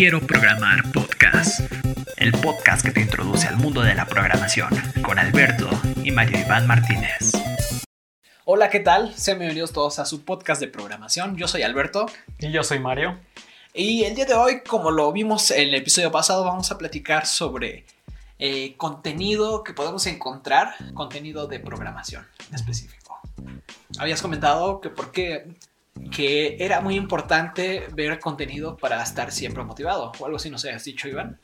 Quiero Programar Podcast, el podcast que te introduce al mundo de la programación con Alberto y Mario Iván Martínez. Hola, ¿qué tal? Sean bienvenidos todos a su podcast de programación. Yo soy Alberto. Y yo soy Mario. Y el día de hoy, como lo vimos en el episodio pasado, vamos a platicar sobre eh, contenido que podemos encontrar, contenido de programación en específico. Habías comentado que por qué que era muy importante ver contenido para estar siempre motivado o algo así, no sé, ¿has dicho Iván?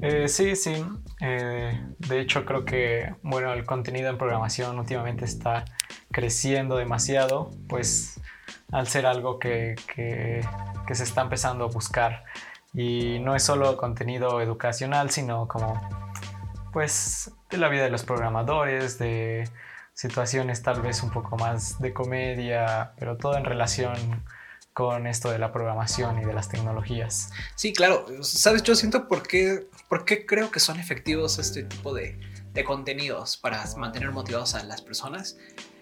Eh, sí, sí. Eh, de hecho, creo que bueno, el contenido en programación últimamente está creciendo demasiado, pues al ser algo que, que, que se está empezando a buscar. Y no es solo contenido educacional, sino como pues de la vida de los programadores, de situaciones tal vez un poco más de comedia, pero todo en relación con esto de la programación y de las tecnologías. Sí, claro. Sabes, yo siento por qué, por qué creo que son efectivos este tipo de, de contenidos para mantener motivados a las personas.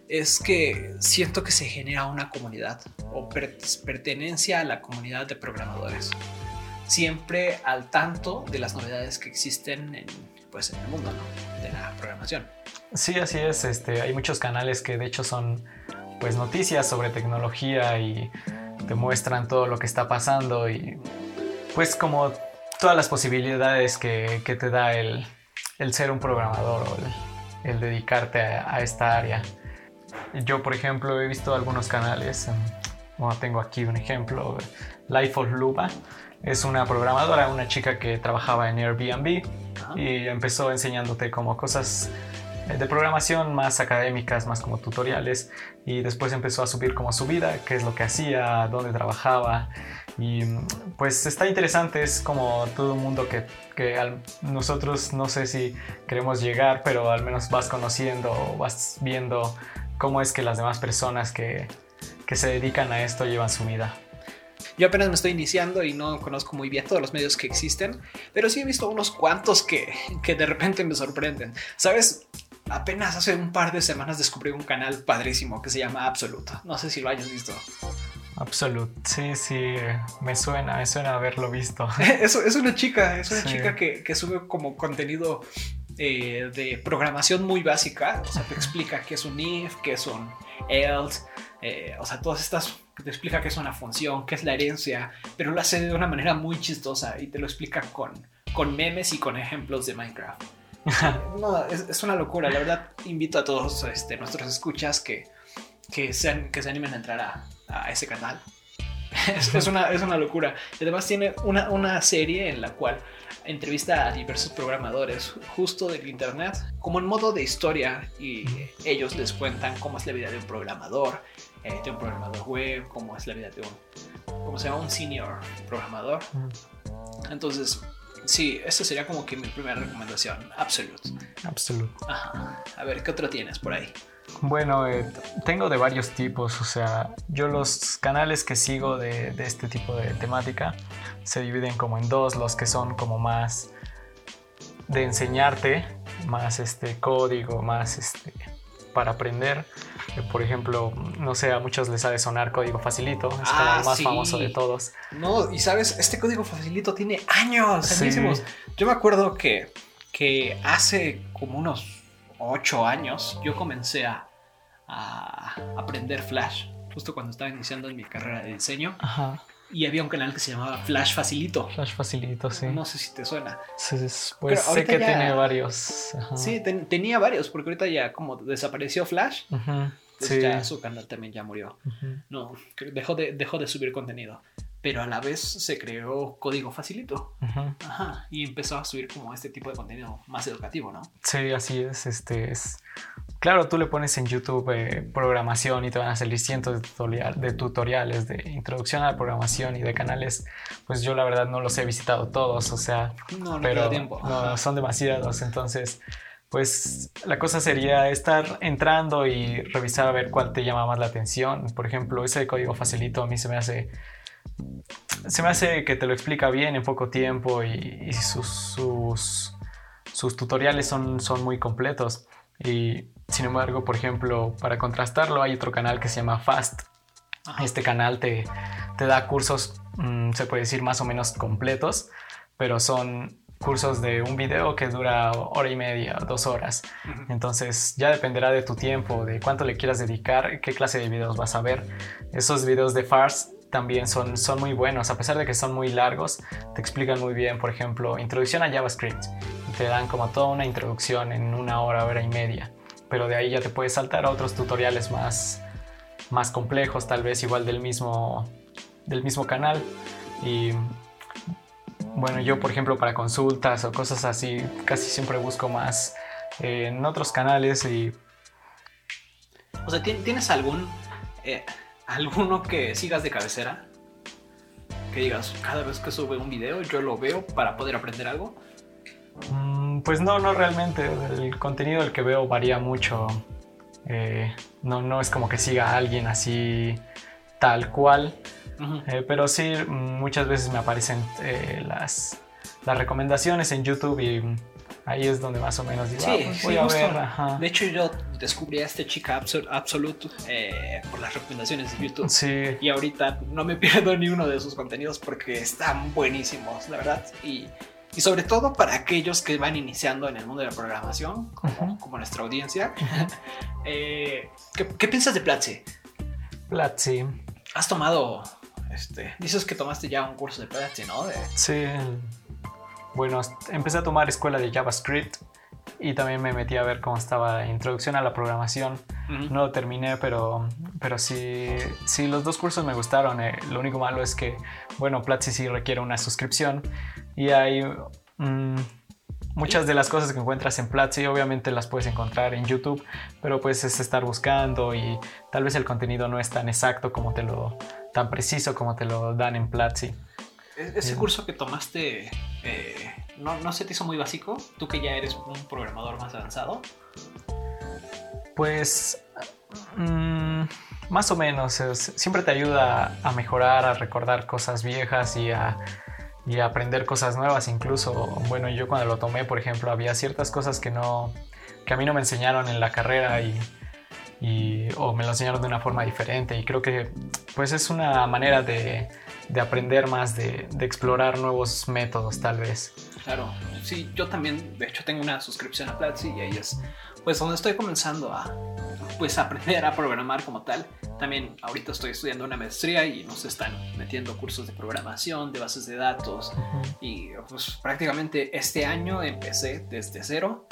Es que siento que se genera una comunidad o pertenencia a la comunidad de programadores. Siempre al tanto de las novedades que existen en, pues, en el mundo ¿no? de la programación. Sí, así es. Este, hay muchos canales que de hecho son pues noticias sobre tecnología y te muestran todo lo que está pasando y pues como todas las posibilidades que, que te da el, el, ser un programador o el, el dedicarte a, a, esta área. Yo, por ejemplo, he visto algunos canales, bueno, tengo aquí un ejemplo, Life of Luba, es una programadora, una chica que trabajaba en Airbnb y empezó enseñándote como cosas de programación más académicas, más como tutoriales y después empezó a subir como su vida, qué es lo que hacía, dónde trabajaba y pues está interesante, es como todo un mundo que, que nosotros no sé si queremos llegar, pero al menos vas conociendo, vas viendo cómo es que las demás personas que, que se dedican a esto llevan su vida. Yo apenas me estoy iniciando y no conozco muy bien todos los medios que existen, pero sí he visto unos cuantos que, que de repente me sorprenden. ¿Sabes? apenas hace un par de semanas descubrí un canal padrísimo que se llama Absolute. No sé si lo hayas visto. Absolute, sí, sí, me suena, me suena haberlo visto. es, es una chica, es una sí. chica que, que, sube como contenido eh, de programación muy básica. O sea, te explica qué es un if, qué es un else, eh, o sea, todas estas, te explica qué es una función, qué es la herencia, pero lo hace de una manera muy chistosa y te lo explica con, con memes y con ejemplos de Minecraft. no, es, es, una locura. La verdad, invito a todos este, nuestros escuchas que, que, sean, que se animen a entrar a, a ese canal. es, es, una, es una locura. Y además tiene una, una serie en la cual entrevista a diversos programadores justo del internet como en modo de historia y ellos les cuentan cómo es la vida de un programador, de un programador web, cómo es la vida de un, ¿cómo se llama? Un senior programador. Entonces, Sí, esa sería como que mi primera recomendación. Absolute. Absolute. Ajá. A ver, ¿qué otro tienes por ahí? Bueno, eh, tengo de varios tipos, o sea, yo los canales que sigo de, de, este tipo de temática se dividen como en dos, los que son como más de enseñarte, más este código, más este para aprender. Por ejemplo, no sé, a muchos les ha de sonar código facilito, es ah, como el más sí. famoso de todos. No, y sabes, este código facilito tiene años, sí. Yo me acuerdo que, que hace como unos 8 años yo comencé a, a, aprender Flash, justo cuando estaba iniciando en mi carrera de diseño. Ajá. Y había un canal que se llamaba Flash Facilito. Flash Facilito, sí. No sé si te suena. Sí, pues sé que ya... tiene varios. Ajá. Sí, ten, tenía varios, porque ahorita ya como desapareció Flash, uh -huh. pues sí. ya su canal también ya murió. Uh -huh. No, dejó de, dejó de subir contenido. Pero a la vez se creó código facilito. Uh -huh. Ajá. Y empezó a subir como este tipo de contenido más educativo, ¿no? Sí, así es. Este es. Claro, tú le pones en YouTube eh, programación y te van a salir cientos de, tutorial, de, tutoriales de introducción a la programación y de canales. Pues yo la verdad no los he visitado todos, o sea, no, no pero tiempo. no son demasiados. Entonces, pues la cosa sería estar entrando y revisar a ver cuál te llama más la atención. Por ejemplo, ese código facilito a mí se me hace se me hace que te lo explica bien en poco tiempo y, y sus, sus, sus, tutoriales son, son muy completos. Y sin embargo, por ejemplo, para contrastarlo hay otro canal que se llama Fast. Este canal te, te da cursos mm, se puede decir, más o menos completos, pero son cursos de un video que dura hora y media, dos horas. Entonces ya dependerá de tu tiempo, de cuánto le quieras dedicar, qué clase de videos vas a ver. Esos videos de FARS también son, son muy buenos, a pesar de que son muy largos, te explican muy bien, por ejemplo, introducción a JavaScript. Te dan como toda una introducción en una hora, hora y media. Pero de ahí ya te puedes saltar a otros tutoriales más, más complejos, tal vez igual del mismo, del mismo canal. Y bueno, yo por ejemplo para consultas o cosas así, casi siempre busco más eh, en otros canales y... O sea, ¿tienes algún... Eh, alguno que sigas de cabecera? Que digas, cada vez que sube un video yo lo veo para poder aprender algo. Mm, pues no, no realmente. El contenido del que veo varía mucho. Eh, no, no es como que siga a alguien así tal cual. Eh, pero sí, muchas veces me aparecen eh, las, las recomendaciones en YouTube y ahí es donde más o menos digo, sí, ah, pues voy a ver. De hecho, yo descubrí a esta chica Absolute eh, por las recomendaciones de YouTube. Sí. Y ahorita no me pierdo ni uno de sus contenidos porque están buenísimos, la verdad. Y, y sobre todo para aquellos que van iniciando en el mundo de la programación, como, como nuestra audiencia. ¿qué, ¿qué, piensas de Platzi? Platzi. ¿Has tomado este, dices que tomaste ya un curso de Platzi, ¿no? Sí. Bueno, empecé a tomar escuela de JavaScript y también me metí a ver cómo estaba la introducción a la programación. No lo terminé, pero, pero sí, sí, los dos cursos me gustaron. Eh, lo único malo es que, bueno, Platzi sí requiere una suscripción y hay... Mm, muchas de las cosas que encuentras en Platzi obviamente las puedes encontrar en YouTube, pero pues es estar buscando y tal vez el contenido no es tan exacto como te lo, tan preciso como te lo dan en Platzi. E-, ese curso que tomaste, eh, ¿no, ¿no se te hizo muy básico? Tú que ya eres un programador más avanzado. Pues mm, más o menos, siempre te ayuda a mejorar, a recordar cosas viejas y a, y aprender cosas nuevas. Incluso, bueno, yo cuando lo tomé, por ejemplo, había ciertas cosas que no que a mí no me enseñaron en la carrera y y, o me lo enseñaron de una forma diferente y creo que pues es una manera de, de aprender más, de, de, explorar nuevos métodos tal vez. Claro, sí, yo también de hecho tengo una suscripción a Platzi y ahí es pues donde estoy comenzando a pues aprender a programar como tal. También ahorita estoy estudiando una maestría y nos están metiendo cursos de programación, de bases de datos y pues prácticamente este año empecé desde cero.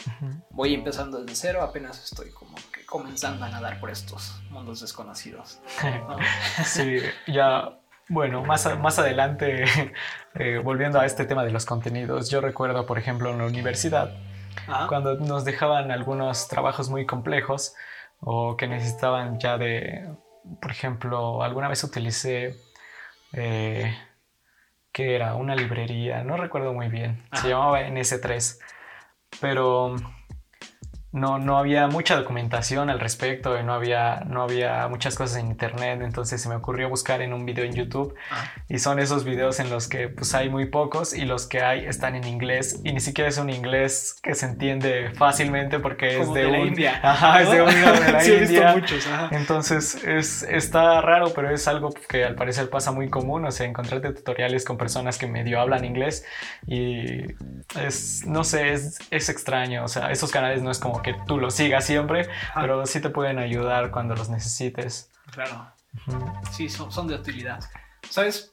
Voy empezando desde cero, apenas estoy como que comenzando a nadar por estos mundos desconocidos. sí, ya bueno, más, más adelante, eh, volviendo a este tema de los contenidos, yo recuerdo, por ejemplo, en la universidad, cuando nos dejaban algunos trabajos muy complejos o que necesitaban ya de, por ejemplo, alguna vez utilicé, eh, que era una librería, no recuerdo muy bien, se llamaba NS3, pero no, no había mucha documentación al respecto, no había, no había muchas cosas en internet, entonces se me ocurrió buscar en un video en YouTube ah. y son esos videos en los que pues hay muy pocos y los que hay están en inglés y ni siquiera es un inglés que se entiende fácilmente porque es de, la India. Ajá, es de una de la India. Entonces es, está raro, pero es algo que al parecer pasa muy común, o sea, encontrarte tutoriales con personas que medio hablan inglés y es, no sé, es, es extraño, o sea, esos canales no es como que tú los sigas siempre, pero sí te pueden ayudar cuando los necesites. Claro. Sí, son, son, de utilidad. ¿Sabes?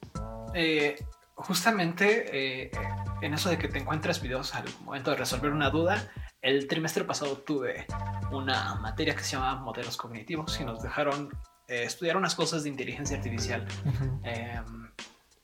Eh, justamente eh, en eso de que te encuentras videos al momento de resolver una duda, el trimestre pasado tuve una materia que se llama modelos cognitivos y nos dejaron eh, estudiar unas cosas de inteligencia artificial.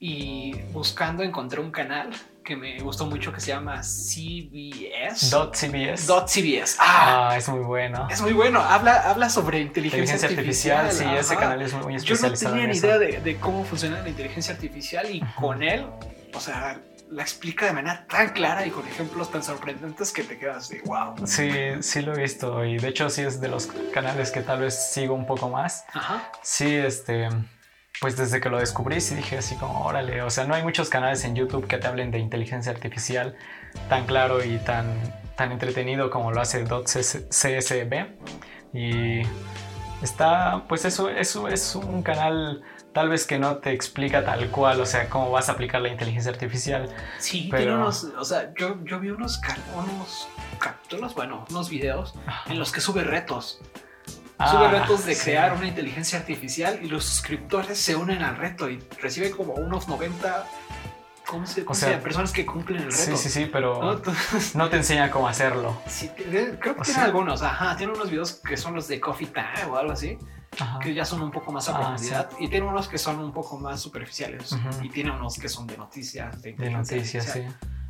Y buscando encontré un canal que me gustó mucho que se llama CBS. Dot CBS. Dot CBS. Ah, ah, es muy bueno. Es muy bueno. Habla, habla sobre inteligencia, artificial. Sí, ese canal es muy especializado. Yo no tenía ni idea de, de, cómo funciona la inteligencia artificial y con él, o sea, la explica de manera tan clara y con ejemplos tan sorprendentes que te quedas de wow. Sí, sí lo he visto y de hecho sí es de los canales que tal vez sigo un poco más. Ajá. Sí, este pues desde que lo descubrí sí dije así como, órale, o sea, no hay muchos canales en YouTube que te hablen de inteligencia artificial tan claro y tan, tan entretenido como lo hace CSB. Y está, pues eso, eso es un canal tal vez que no te explica tal cual, o sea, cómo vas a aplicar la inteligencia artificial. Sí, Pero- tiene unos, o sea, yo, yo vi unos, unos capítulos, bueno, unos videos en los que sube retos. Sube Ah, retos de sí. crear una inteligencia artificial y los suscriptores se unen al reto y reciben como unos 90 ¿cómo se, cómo se sea, llama? personas que cumplen el reto. Sí, sí, sí, ¿no? pero Entonces, no te enseña cómo hacerlo. sí, tiene- creo que O tiene sea- algunos, ajá, tiene unos videos que son los de Coffee Time o algo así, Ajá. que ya son un poco más a Ah, profundidad y tiene unos que son un poco más superficiales Ujú. y tiene unos que son de noticias, de, De noticias, sí.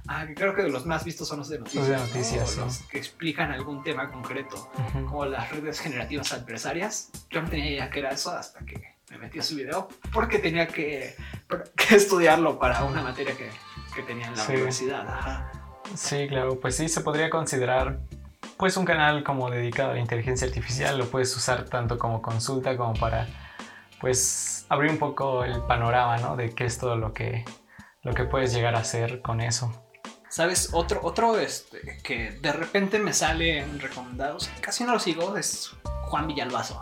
Ah, que creo que los más vistos son los de noticias. de ¿no? noticias, O sí. Los que explican algún tema concreto, como las redes generativas adversarias. Yo no tenía idea que era eso hasta que me metí a su video, porque tenía que, que estudiarlo para una materia que, que tenía en la Sí. universidad. Ajá. Sí, claro, pues sí, se podría considerar pues un canal como dedicado a la inteligencia artificial, lo puedes usar tanto como consulta como para pues abrir un poco el panorama, ¿no? De qué es todo lo que, lo que puedes llegar a hacer con eso. ¿Sabes? Otro, otro este, que de repente me sale en recomendados, casi no lo sigo, es Juan Villalbazo.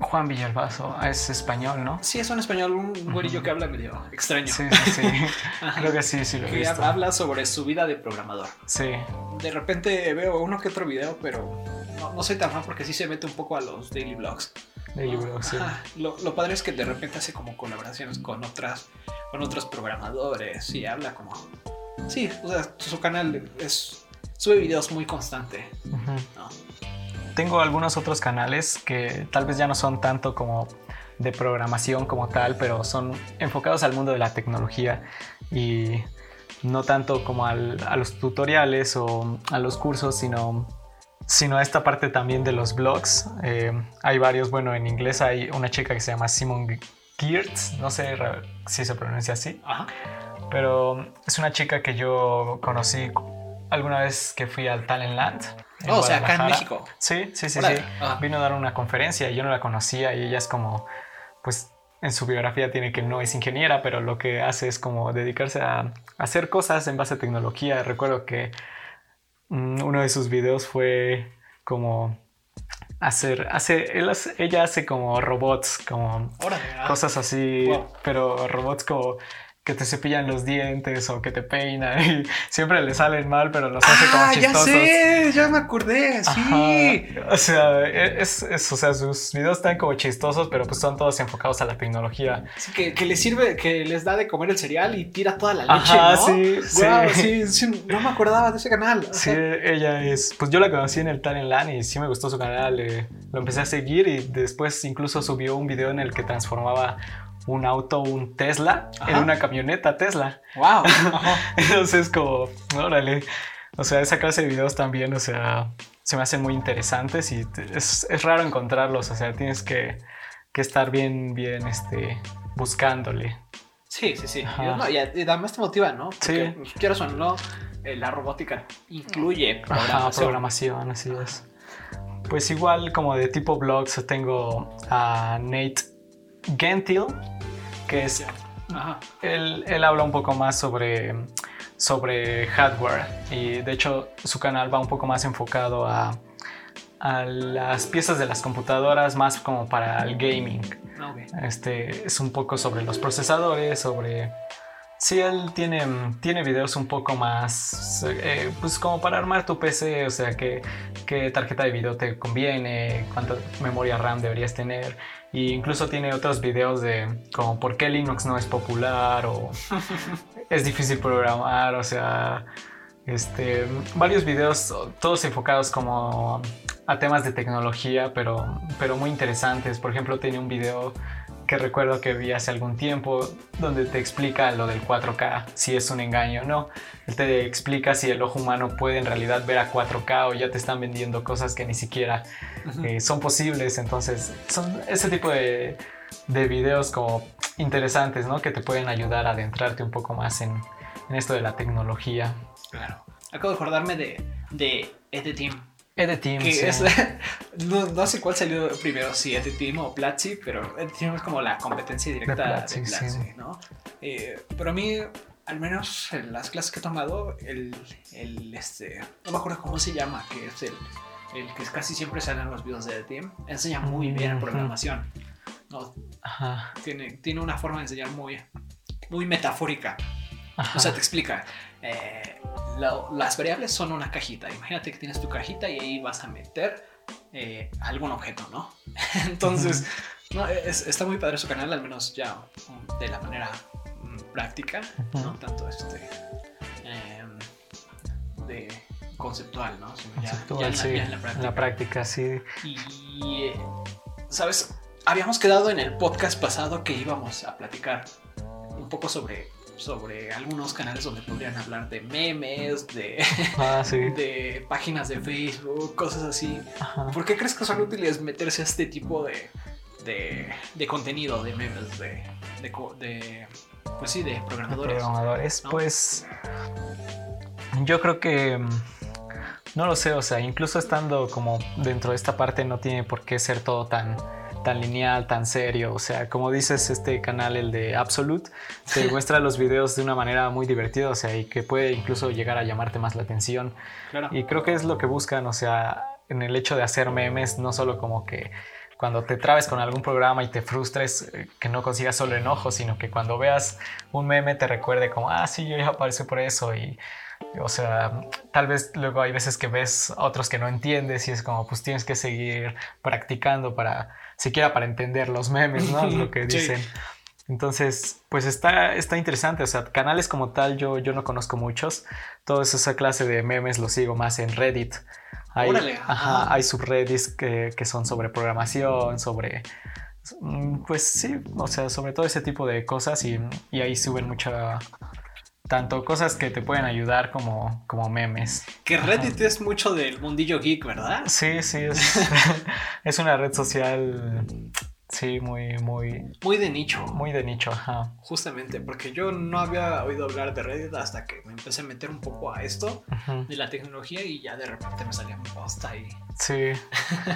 Juan Villalbazo es español, ¿no? Sí, es un español, un güerillo que habla medio extraño. Sí, sí, sí. Creo que sí, sí lo he que visto. habla sobre su vida de programador. Sí, De repente veo uno que otro video, pero no, no soy tan fan porque sí se mete un poco a los daily vlogs. de libro, sí. Lo, lo padre es que de repente hace como colaboraciones con otras, con otros programadores y habla como. Sí, o sea, su canal es sube videos muy constante. Ujú. ¿no? Tengo algunos otros canales que tal vez ya no son tanto como de programación como tal, pero son enfocados al mundo de la tecnología y no tanto como al- a los tutoriales o a los cursos, sino, sino a esta parte también de los blogs. Eh, hay varios, bueno, en inglés hay una chica que se llama Simon Geertz, no sé si se pronuncia así, Ajá. Pero es una chica que yo conocí alguna vez que fui al Talentland. en Oh, o sea, acá en. México. Sí, sí, sí, sí. Vino a dar una conferencia y yo no la conocía y ella es como, pues en su biografía tiene que no es ingeniera, pero lo que hace es como dedicarse a hacer cosas en base a tecnología. Recuerdo que mm, uno de sus videos fue como hacer, hace, él hace- ella hace como robots, como Órale. cosas así, Wow. pero robots como que te cepillan los dientes o que te peinan y siempre le salen mal, pero los hace como Ah, ya chistosos. sé, ya me acordé, sí. Ajá. O sea, es, es- o sea, sus videos están como chistosos, pero pues son todos enfocados a la tecnología. Sí, que, que les sirve, que les da de comer el cereal y tira toda la leche, Ajá, ¿no? sí, Guau, sí. sí, sí, no me acordaba de ese canal. Sí, ella es, pues yo la conocí en el Talent Land y sí me gustó su canal, eh, lo empecé a seguir y después incluso subió un video en el que transformaba un auto, un Tesla, en Ajá. una camioneta Tesla. Wow. Ajá. Entonces como, órale, o sea, esa clase de videos también, o sea, se me hacen muy interesantes y es, es raro encontrarlos, o sea, tienes que, que estar bien, bien, este, buscándole. Sí, sí, sí. Ajá. Y, no, y, y además te motiva, ¿no? Porque, Sí. pues, quieras o no, eh, la robótica incluye Ajá, programación. programación, así es. Pues igual como de tipo blogs tengo a Nate Gentil, que es Ajá. él, él habla un poco más sobre, sobre hardware y de hecho su canal va un poco más enfocado a, a las piezas de las computadoras más como para el gaming. Ok. Este es un poco sobre los procesadores, sobre... Sí, él tiene, tiene videos un poco más, eh, pues como para armar tu PC, o sea, qué, qué tarjeta de video te conviene, cuánta memoria RAM deberías tener. E incluso tiene otros videos de como por qué Linux no es popular o es difícil programar, o sea, este, varios videos, todos enfocados como a temas de tecnología, pero, pero muy interesantes. Por ejemplo, tiene un video que recuerdo que vi hace algún tiempo donde te explica lo del 4K, si es un engaño o no. Él te explica si el ojo humano puede en realidad ver a 4K o ya te están vendiendo cosas que ni siquiera eh, son posibles. Entonces, son ese tipo de, de videos como interesantes, ¿no? Que te pueden ayudar a adentrarte un poco más en, en esto de la tecnología. Claro. Acabo de acordarme de, de Edeteam. Edeteam, Que sí. es, no, no sé cuál salió primero, si Edeteam o Platzi, pero Edeteam es como la competencia directa de Platzi, Platzi, sí. ¿no? Eh, pero a mí, al menos en las clases que he tomado, el, el este, no me acuerdo cómo se llama, que es el, el que casi siempre sale en los videos de Edeteam, enseña muy bien Ujú. programación. ¿no? Tiene, tiene una forma de enseñar muy, muy metafórica. O sea, te explica. Eh, las variables son una cajita. Imagínate que tienes tu cajita y ahí vas a meter eh, algún objeto, ¿no? Entonces, no, está muy padre su canal, al menos ya de la manera mm, práctica, no tanto este em, de conceptual, ¿no? conceptual, sí, en la, práctica. sí. Y, eh, ¿sabes? Habíamos quedado en el podcast pasado que íbamos a platicar un poco sobre sobre algunos canales donde podrían hablar de memes, de, ah, de páginas de Facebook, cosas así. ¿Por qué crees que son útiles meterse a este tipo de, de, contenido, de memes, de, de, pues sí, de programadores? programadores, pues yo creo que... Mm, no lo sé, o sea, incluso estando como dentro de esta parte no tiene por qué ser todo tan tan lineal, tan serio. O sea, como dices, este canal, el de Absolute, te muestra los videos de una manera muy divertida, o sea, y que puede incluso llegar a llamarte más la atención. Y creo que es lo que buscan, o sea, en el hecho de hacer memes, no solo como que cuando te trabes con algún programa y te frustres, eh, que no consigas solo enojo, sino que cuando veas un meme te recuerde como, ah, sí, yo ya aparecí por eso y o sea, tal vez luego hay veces que ves a otros que no entiendes y es como, pues tienes que seguir practicando para, siquiera para entender los memes, ¿no? Lo que dicen. Entonces, pues está, está interesante. O sea, canales como tal yo, yo no conozco muchos. Toda esa clase de memes los sigo más en Reddit. Hay, ajá, hay subreddits que, que son sobre programación, sobre mm, pues sí, o sea, sobre todo ese tipo de cosas y, y ahí suben mucha, tanto cosas que te pueden ayudar como, como memes. Que Reddit es mucho del mundillo geek, ¿verdad? Sí, sí, es, es una red social, sí, muy, muy... Muy de nicho. Muy de nicho, ajá. Justamente, porque yo no había oído hablar de Reddit hasta que me empecé a meter un poco a esto de la tecnología y ya de repente me salía un post ahí. Sí,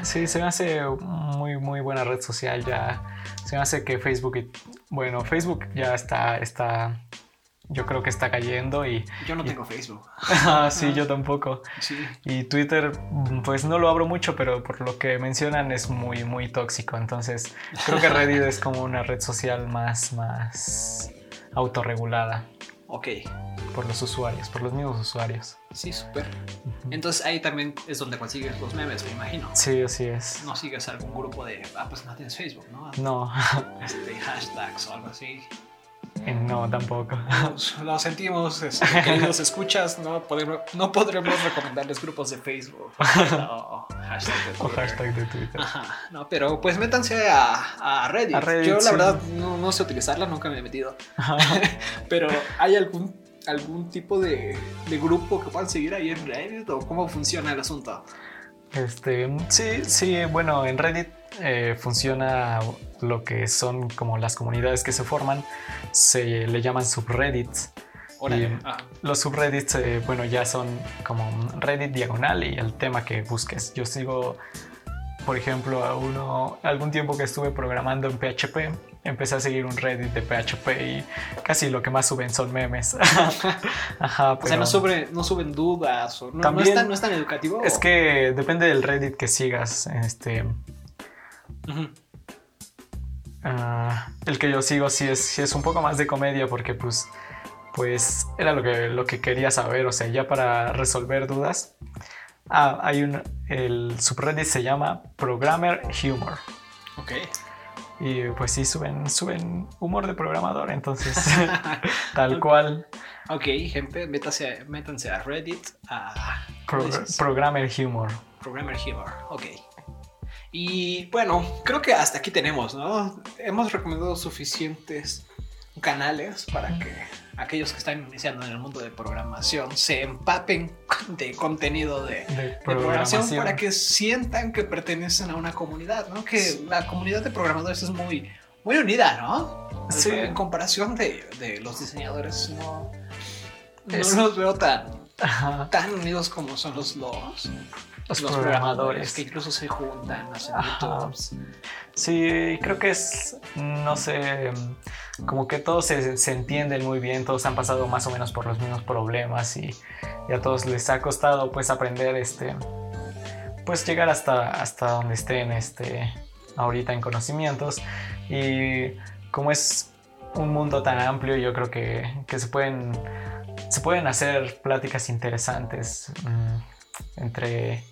sí, se me hace muy, muy buena red social ya. Se me hace que Facebook, bueno, Facebook ya está, está yo creo que está cayendo y... Yo no tengo Facebook. ah, sí, yo tampoco. Sí. Y Twitter, pues no lo abro mucho, pero por lo que mencionan es muy, muy tóxico. Entonces, creo que Reddit es como una red social más, más autorregulada. Ok. Por los usuarios, por los mismos usuarios. Sí, súper. Entonces ahí también es donde consigues los memes, me imagino. Sí, así es. No sigues algún grupo de, ah, pues no tienes Facebook, ¿no? No. Este, hashtags o algo así. No, tampoco. Lo sentimos, este, queridos escuchas, no podremos, no podremos recomendarles grupos de Facebook o hashtag de Twitter. no, pero pues métanse a, Reddit. Yo la verdad no, sé utilizarla, nunca me he metido. pero ¿hay algún, algún tipo de, de grupo que puedan seguir ahí en Reddit o cómo funciona el asunto? Este, sí, sí, bueno, en Reddit eh, funciona lo que son como las comunidades que se forman, se le llaman subreddits. Ah. Los subreddits, eh, bueno, ya son como Reddit diagonal y el tema que busques. Yo sigo, por ejemplo, a uno, algún tiempo que estuve programando en PHP, empecé a seguir un Reddit de PHP y casi lo que más suben son memes. Ajá, O sea, no, no suben dudas o no, también, no, es tan, educativo. Es que depende del Reddit que sigas. Este. Ah, el que yo sigo sí es, es un poco más de comedia porque pues, pues era lo que, lo que quería saber, o sea, ya para resolver dudas. Ah, hay un, el subreddit se llama Programmer Humor. Ok. Y pues sí, suben, suben humor de programador, entonces tal cual. Ok, gente, métanse, métanse a Reddit a... programmer Humor. Programmer Humor, ok. Y bueno, creo que hasta aquí tenemos, ¿no? Hemos recomendado suficientes canales para que aquellos que están iniciando en el mundo de programación se empapen de contenido de, programación. para que sientan que pertenecen a una comunidad, ¿no? Que la comunidad de programadores es muy, muy unida, ¿no? Sí. En comparación de, los diseñadores, no, no los veo tan, tan unidos como son los, los, los, programadores. que incluso se juntan, hacen Sí, creo que es, no sé, como que todos se, se, entienden muy bien, todos han pasado más o menos por los mismos problemas y, a todos les ha costado pues aprender este, pues llegar hasta, hasta donde estén este, ahorita en conocimientos. Y como es un mundo tan amplio, yo creo que, que se, pueden, se pueden hacer pláticas interesantes mm, entre,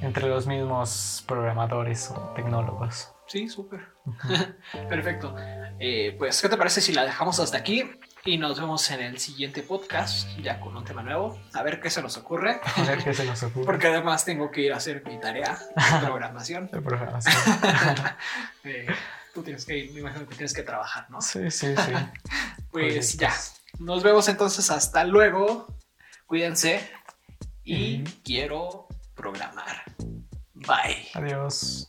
entre los mismos programadores o tecnólogos. Sí, súper. Perfecto. Eh, pues, ¿qué te parece si la dejamos hasta aquí? Y nos vemos en el siguiente podcast, ya con un tema nuevo. A ver qué se nos ocurre. A ver qué se nos ocurre. Porque además tengo que ir a hacer mi tarea de programación. De programación. Eh, tú tienes que ir, me imagino que tienes que trabajar, ¿no? Sí, sí, sí. Pues ya. Nos vemos entonces. Hasta luego. Cuídense. Y quiero programar. Bye. Adiós.